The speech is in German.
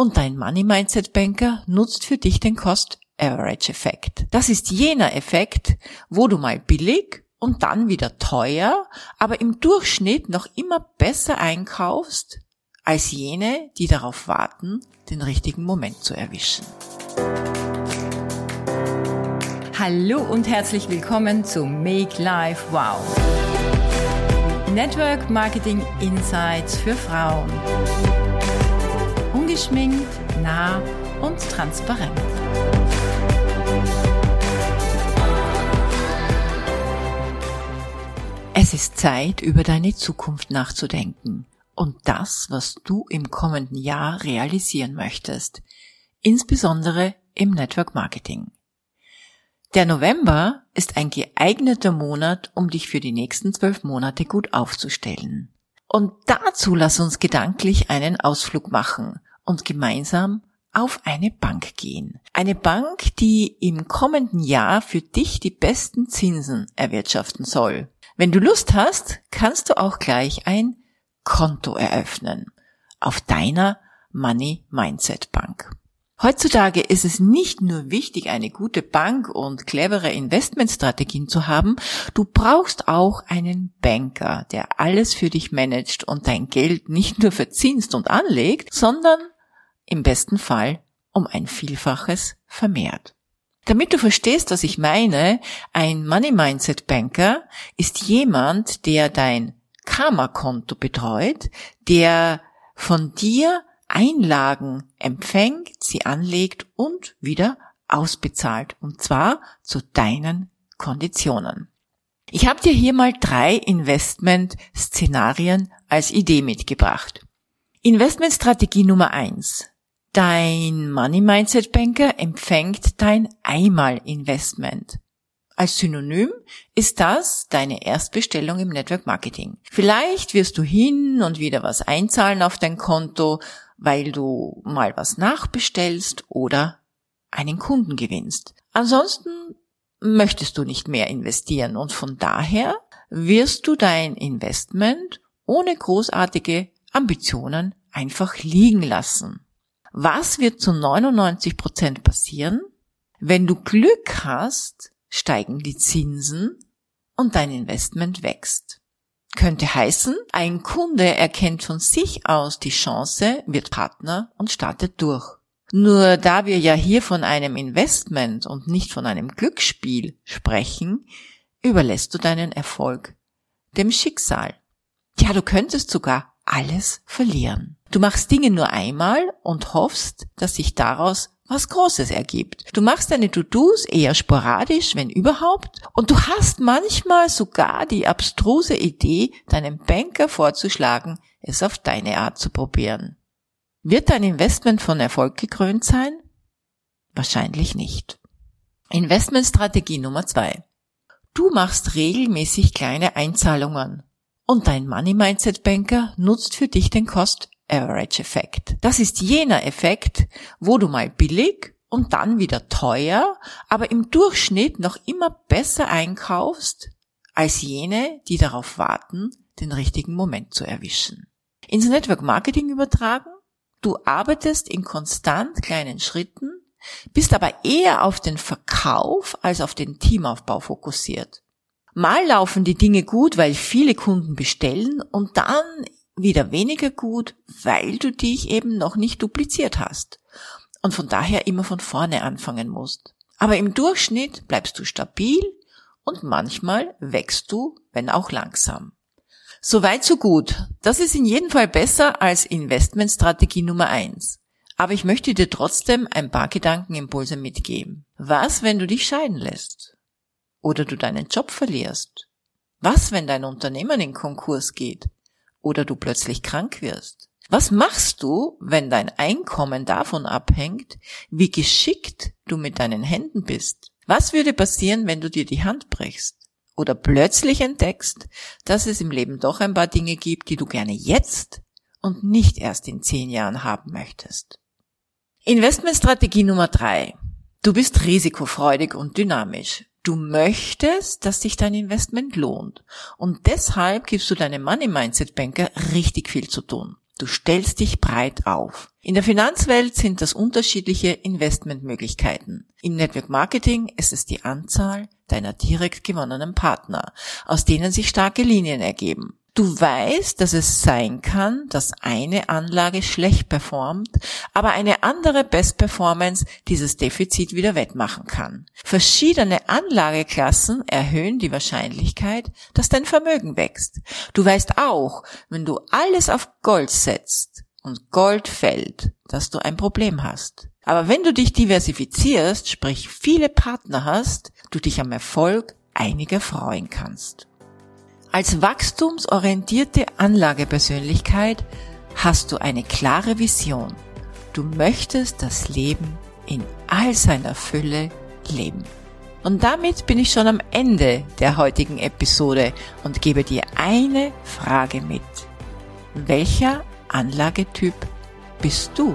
Und dein Money Mindset Banker nutzt für dich den Cost Average Effekt. Das ist jener Effekt, wo du mal billig und dann wieder teuer, aber im Durchschnitt noch immer besser einkaufst als jene, die darauf warten, den richtigen Moment zu erwischen. Hallo und herzlich willkommen zu Make Life Wow. Network Marketing Insights für Frauen. Ungeschminkt, nah und transparent. Es ist Zeit, über deine Zukunft nachzudenken und das, was du im kommenden Jahr realisieren möchtest, insbesondere im Network Marketing. Der November ist ein geeigneter Monat, um dich für die nächsten zwölf Monate gut aufzustellen. Und dazu lass uns gedanklich einen Ausflug machen und gemeinsam auf eine Bank gehen. Eine Bank, die im kommenden Jahr für dich die besten Zinsen erwirtschaften soll. Wenn du Lust hast, kannst du auch gleich ein Konto eröffnen auf deiner Money Mindset Bank. Heutzutage ist es nicht nur wichtig, eine gute Bank und clevere Investmentstrategien zu haben, du brauchst auch einen Banker, der alles für dich managt und dein Geld nicht nur verzinst und anlegt, sondern im besten Fall um ein Vielfaches vermehrt. Damit du verstehst, was ich meine, ein Money Mindset Banker ist jemand, der dein Karma-Konto betreut, der von dir Einlagen empfängt, sie anlegt und wieder ausbezahlt, und zwar zu deinen Konditionen. Ich habe dir hier mal drei Investment-Szenarien als Idee mitgebracht. Investmentstrategie Nummer eins: Dein Money Mindset Banker empfängt dein Einmal-Investment. Als Synonym ist das deine Erstbestellung im Network Marketing. Vielleicht wirst du hin und wieder was einzahlen auf dein Konto, weil du mal was nachbestellst oder einen Kunden gewinnst. Ansonsten möchtest du nicht mehr investieren und von daher wirst du dein Investment ohne großartige Ambitionen einfach liegen lassen. Was wird zu 99 Prozent passieren? Wenn du Glück hast, steigen die Zinsen und dein Investment wächst. Könnte heißen, ein Kunde erkennt von sich aus die Chance, wird Partner und startet durch. Nur da wir ja hier von einem Investment und nicht von einem Glücksspiel sprechen, überlässt du deinen Erfolg dem Schicksal. Ja, du könntest sogar alles verlieren. Du machst Dinge nur einmal und hoffst, dass sich daraus was Großes ergibt. Du machst deine To-Dos eher sporadisch, wenn überhaupt, und du hast manchmal sogar die abstruse Idee, deinem Banker vorzuschlagen, es auf deine Art zu probieren. Wird dein Investment von Erfolg gekrönt sein? Wahrscheinlich nicht. Investmentstrategie Nummer zwei. Du machst regelmäßig kleine Einzahlungen und dein Money Mindset Banker nutzt für dich den Cost Average Effekt. Das ist jener Effekt, wo du mal billig und dann wieder teuer, aber im Durchschnitt noch immer besser einkaufst als jene, die darauf warten, den richtigen Moment zu erwischen. Ins Network Marketing übertragen, du arbeitest in konstant kleinen Schritten, bist aber eher auf den Verkauf als auf den Teamaufbau fokussiert. Mal laufen die Dinge gut, weil viele Kunden bestellen und dann wieder weniger gut, weil du dich eben noch nicht dupliziert hast und von daher immer von vorne anfangen musst. Aber im Durchschnitt bleibst du stabil und manchmal wächst du, wenn auch langsam. So weit, so gut. Das ist in jedem Fall besser als Investmentstrategie Nummer eins. Aber ich möchte dir trotzdem ein paar Gedankenimpulse mitgeben. Was, wenn du dich scheiden lässt? Oder du deinen Job verlierst? Was, wenn dein Unternehmen in Konkurs geht? Oder du plötzlich krank wirst? Was machst du, wenn dein Einkommen davon abhängt, wie geschickt du mit deinen Händen bist? Was würde passieren, wenn du dir die Hand brichst? Oder plötzlich entdeckst, dass es im Leben doch ein paar Dinge gibt, die du gerne jetzt und nicht erst in zehn Jahren haben möchtest? Investmentstrategie Nummer drei. Du bist risikofreudig und dynamisch. Du möchtest, dass sich dein Investment lohnt. Und deshalb gibst du deinem Money Mindset Banker richtig viel zu tun. Du stellst dich breit auf. In der Finanzwelt sind das unterschiedliche Investmentmöglichkeiten. Im Network Marketing ist es die Anzahl deiner direkt gewonnenen Partner, aus denen sich starke Linien ergeben. Du weißt, dass es sein kann, dass eine Anlage schlecht performt, aber eine andere Best Performance dieses Defizit wieder wettmachen kann. Verschiedene Anlageklassen erhöhen die Wahrscheinlichkeit, dass dein Vermögen wächst. Du weißt auch, wenn du alles auf Gold setzt und Gold fällt, dass du ein Problem hast. Aber wenn du dich diversifizierst, sprich viele Partner hast, du dich am Erfolg einiger freuen kannst. Als wachstumsorientierte Anlagepersönlichkeit hast du eine klare Vision. Du möchtest das Leben in all seiner Fülle leben. Und damit bin ich schon am Ende der heutigen Episode und gebe dir eine Frage mit. Welcher Anlagetyp bist du?